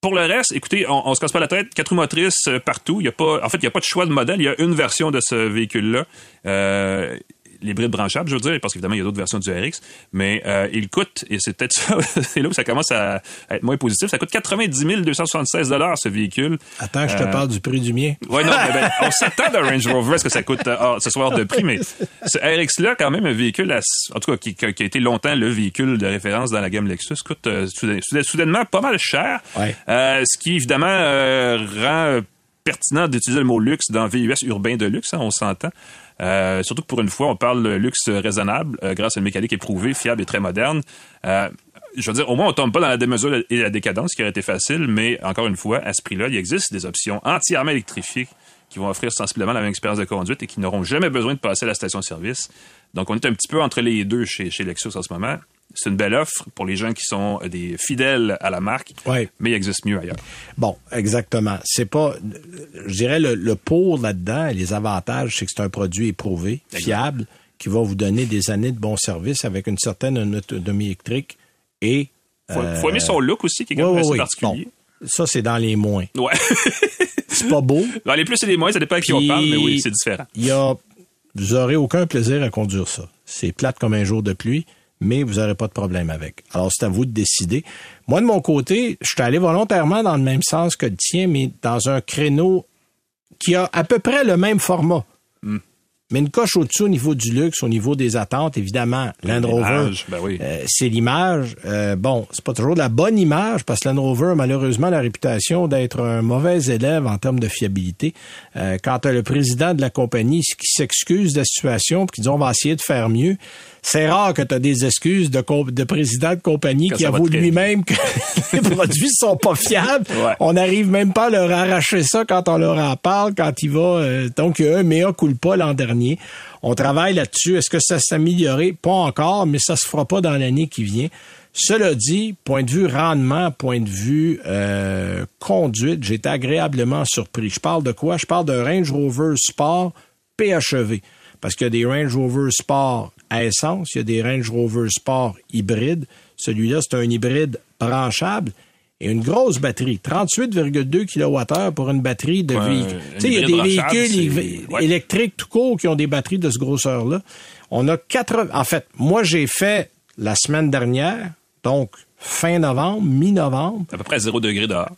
pour le reste, écoutez, on, on se casse pas la tête. Quatre roues motrices euh, partout. Il y a pas, en fait, il n'y a pas de choix de modèle. Il y a une version de ce véhicule-là. Euh, l'hybride branchable, je veux dire, parce qu'évidemment, il y a d'autres versions du RX, mais euh, il coûte, et c'est peut-être ça, c'est là où ça commence à, être moins positif, ça coûte 90 276 ce véhicule. Attends, je te Euh, parle du prix du mien. Ouais, non, mais ben, on s'attend d'un Range Rover, est-ce que ça coûte ah, ce soir de prix, mais ce RX-là, quand même, un véhicule, à- en tout cas, qui, qui a été longtemps le véhicule de référence dans la gamme Lexus, coûte euh, soudain- soudain- soudainement pas mal cher. Ouais. Euh, ce qui, évidemment, euh, rend pertinent d'utiliser le mot luxe dans VUS urbain de luxe, hein, on s'entend. Euh, surtout que pour une fois, on parle de luxe raisonnable euh, grâce à une mécanique éprouvée, fiable et très moderne. Euh, je veux dire, au moins, on tombe pas dans la démesure et la décadence, ce qui aurait été facile, mais encore une fois, à ce prix-là, il existe des options entièrement électrifiées qui vont offrir sensiblement la même expérience de conduite et qui n'auront jamais besoin de passer à la station-service. Donc, on est un petit peu entre les deux chez, chez Lexus en ce moment. C'est une belle offre pour les gens qui sont des fidèles à la marque, Ouais. mais il existe mieux ailleurs. Bon, exactement. C'est pas, je dirais le, le pour là-dedans, et les avantages, c'est que c'est un produit éprouvé, fiable, qui va vous donner des années de bon service avec une certaine autonomie électrique et. Faut, euh, faut aimer son look aussi, qui est quand même assez particulier. Bon, ça, c'est dans les moins. Ouais. C'est pas beau. Dans les plus et les moins, ça dépend à qui on parle, mais oui, c'est différent. Il y a, vous aurez aucun plaisir à conduire ça. C'est plate comme un jour de pluie, mais vous n'aurez pas de problème avec. Alors, c'est à vous de décider. Moi, de mon côté, je suis allé volontairement dans le même sens que le tien, mais dans un créneau qui a à peu près le même format. Hmm. Mais une coche au-dessus au niveau du luxe, au niveau des attentes, évidemment, Land Rover, ben oui. euh, c'est l'image. Euh, bon, c'est pas toujours de la bonne image parce que Land Rover a malheureusement la réputation d'être un mauvais élève en termes de fiabilité. Euh, quand le président de la compagnie qui s'excuse de la situation puis qui dit on va essayer de faire mieux, c'est rare que tu as des excuses de, président de compagnie Quand qui avoue lui-même que les produits sont pas fiables. Ouais. On n'arrive même pas à leur arracher ça quand on leur en parle, quand il va. euh, donc, il y a un mea culpa l'an dernier. On travaille là-dessus. Est-ce que ça s'est amélioré? Pas encore, mais ça se fera pas dans l'année qui vient. Cela dit, point de vue rendement, point de vue euh, conduite, j'ai été agréablement surpris. Je parle de quoi? Je parle d'un Range Rover Sport PHEV. Parce qu'il y a des Range Rover Sport à essence, il y a des Range Rover Sport hybrides. Celui-là, c'est un hybride branchable et une grosse batterie. 38,2 kWh pour une batterie de véhicule. Tu sais, il y a des véhicules ouais. électriques tout court qui ont des batteries de ce grosseur-là. On a quatre... En fait, moi, j'ai fait la semaine dernière, donc fin novembre, mi-novembre, À peu près à 0 degré dehors.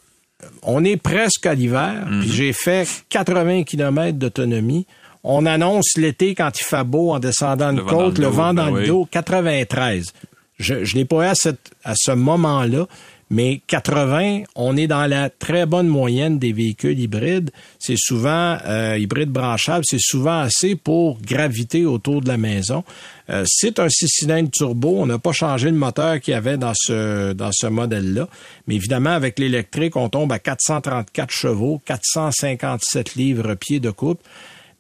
on est presque à l'hiver, Mhm. puis j'ai fait 80 km d'autonomie. On annonce l'été quand il fait beau en descendant une Le vent dans côte, le dos, vent dans ben le oui. dos, 93. Je ne l'ai pas eu à, cette- à ce moment-là, mais 80, on est dans la très bonne moyenne des véhicules hybrides. C'est souvent euh, hybride branchable, c'est souvent assez pour graviter autour de la maison. Euh, c'est un six cylindres turbo. On n'a pas changé le moteur qu'il y avait dans ce dans ce modèle-là, mais évidemment avec l'électrique, on tombe à 434 chevaux, 457 livres pieds de coupe.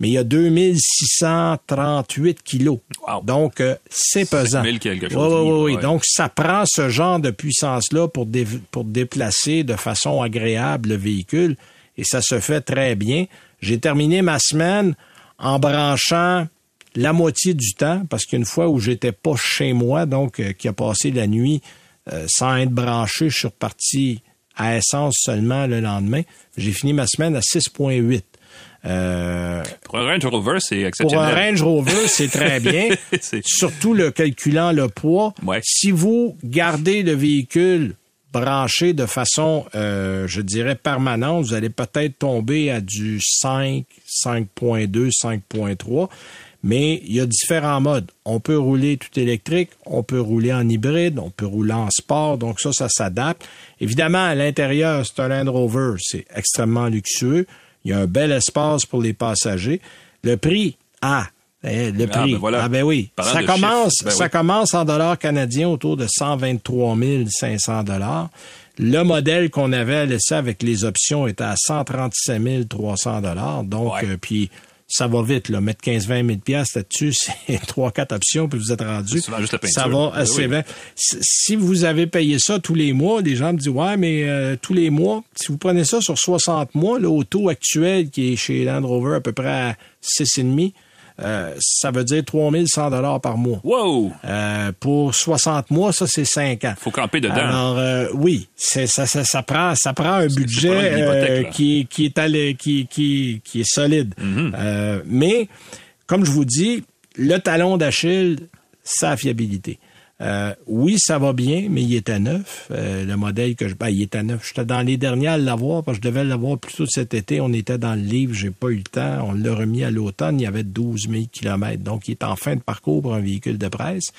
Mais il y a 2638 kilos. Wow. Donc, euh, c'est pesant. 7000 quelque chose Oui, oui, oui. ouais. Donc, ça prend ce genre de puissance-là pour, dé- pour déplacer de façon agréable le véhicule et ça se fait très bien. J'ai terminé ma semaine en branchant la moitié du temps parce qu'une fois où j'étais pas chez moi, donc euh, qui a passé la nuit euh, sans être branché, je suis reparti à essence seulement le lendemain. J'ai fini ma semaine à 6,8. Euh, pour un Range Rover, c'est exceptionnel. Pour un Range Rover, c'est très bien. Surtout le calculant le poids. Si vous gardez le véhicule branché de façon, euh, je dirais, permanente, vous allez peut-être tomber à du 5, 5.2, 5.3. Mais il y a différents modes. On peut rouler tout électrique, on peut rouler en hybride, on peut rouler en sport, donc ça, ça s'adapte. Évidemment, à l'intérieur, c'est un Land Rover, c'est extrêmement luxueux. Il y a un bel espace pour les passagers. Le prix, ah, eh, le ah, prix. Ben ah, ben oui. ça commence, ben ça commence en dollars canadiens autour de 123 500 dollars. Le modèle qu'on avait laissé avec les options était à 137 300 dollars. Donc, euh, puis ça va vite, là. Mettre 15-20 000 piastres là-dessus, c'est trois, quatre options, puis vous êtes rendu. Ça va ben assez bien. Si vous avez payé ça tous les mois, les gens me disent, ouais, mais euh, tous les mois, si vous prenez ça sur 60 mois, le au taux actuel qui est chez Land Rover à peu près à 6,5, euh, ça veut dire 3100 dollars par mois. Wow! Euh, pour 60 mois, ça c'est 5 ans. Faut camper dedans. Alors euh, oui, c'est ça, ça, ça, prend ça prend un budget qui qui est allé, qui qui qui est solide. Mm-hmm. mais comme je vous dis, le talon d'Achille, sa fiabilité. Euh, oui, ça va bien, mais il était neuf. Euh, le modèle que je... Ben, il était neuf. J'étais dans les derniers à l'avoir, parce que je devais l'avoir plus tôt cet été. On était dans le livre, j'ai pas eu le temps. On l'a remis à l'automne, il y avait 12 000 kilomètres. Donc, il est en fin de parcours pour un véhicule de presse.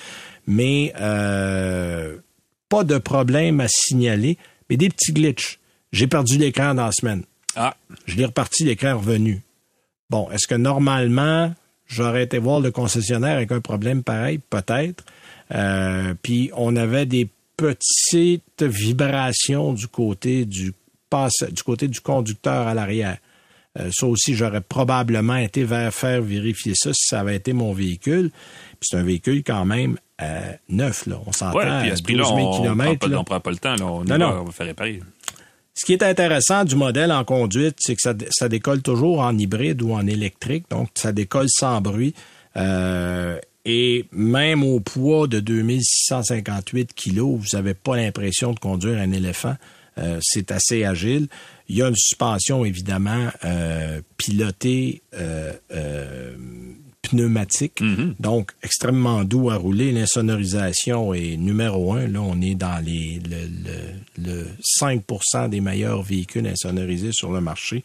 Mais euh, pas de problème à signaler, mais des petits glitches. J'ai perdu l'écran dans la semaine. Ah. Je l'ai reparti, l'écran est revenu. Bon, est-ce que normalement, j'aurais été voir le concessionnaire avec un problème pareil? Peut-être. Euh, puis on avait des petites vibrations du côté du du côté du conducteur à l'arrière. Euh, ça aussi, j'aurais probablement été vers faire vérifier ça si ça avait été mon véhicule. Puis c'est un véhicule quand même euh, neuf, là. On s'entend ouais, puis à 12 000 on, km. On prend pas le temps, là. On, non, non. on va faire réparer. Ce qui est intéressant du modèle en conduite, c'est que ça, ça, décolle toujours en hybride ou en électrique, donc ça décolle sans bruit. Euh, et même au poids de 2658 kilos, vous n'avez pas l'impression de conduire un éléphant. Euh, c'est assez agile. Il y a une suspension, évidemment, euh, pilotée euh, euh pneumatique, mm-hmm. donc extrêmement doux à rouler. L'insonorisation est numéro un. Là, on est dans les le, le, le 5 des meilleurs véhicules insonorisés sur le marché.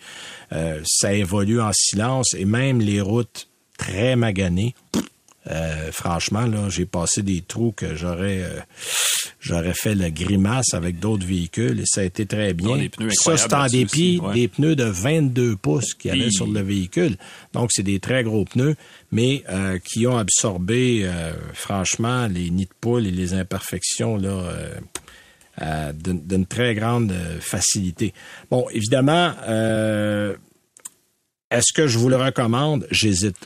Euh, ça évolue en silence et même les routes très maganées euh, franchement, là, j'ai passé des trous que j'aurais euh, j'aurais fait la grimace avec d'autres véhicules et ça a été très bien. ça, c'est en dépit des pneus de 22 pouces qui allaient sur le véhicule. Donc, c'est des très gros pneus, mais euh, qui ont absorbé, franchement, les nids de poule et les imperfections là, d'une très grande facilité. Bon, évidemment, est-ce que je vous le recommande? J'hésite.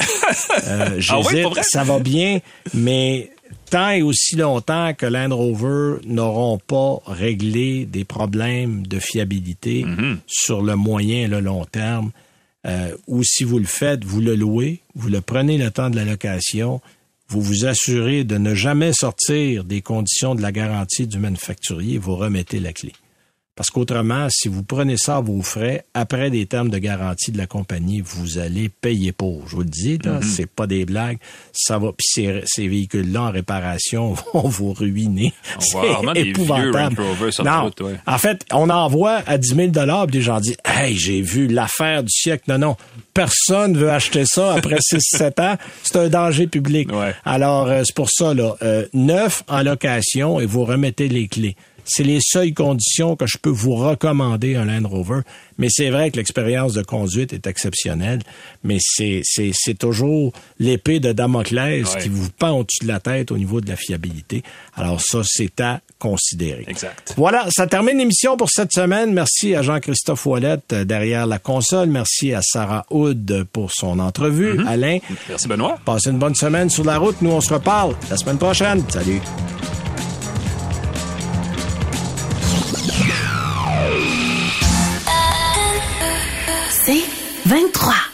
Euh, ah j'hésite. ça va bien, mais tant et aussi longtemps que Land Rover n'auront pas réglé des problèmes de fiabilité mm-hmm. sur le moyen et le long terme, euh, ou si vous le faites, vous le louez, vous le prenez le temps de la location, vous vous assurez de ne jamais sortir des conditions de la garantie du manufacturier, vous remettez la clé. Parce qu'autrement, si vous prenez ça à vos frais, après des termes de garantie de la compagnie, vous allez payer pour. Je vous le dis, là, mm-hmm. c'est pas des blagues. Ça va, puis ces, ces véhicules-là en réparation vont vous ruiner. On épouvantable. Des non, en fait, on envoie à 10 000 dollars, des gens disent, hey, j'ai vu l'affaire du siècle. Non, non, personne veut acheter ça après 6-7 ans. C'est un danger public. Alors, euh, c'est pour ça, là, euh, neuf en location et vous remettez les clés. C'est les seules conditions que je peux vous recommander un Land Rover. Mais c'est vrai que l'expérience de conduite est exceptionnelle, mais c'est, c'est, c'est toujours l'épée de Damoclès qui vous pend au-dessus de la tête au niveau de la fiabilité. Alors ça, c'est à considérer. Exact. Voilà, ça termine l'émission pour cette semaine. Merci à Jean-Christophe Ouellette euh, derrière la console. Merci à Sarah Hood pour son entrevue. Mm-hmm. Alain. Merci Benoît. Passez une bonne semaine sur la route. Nous, on se reparle la semaine prochaine. Salut. 23.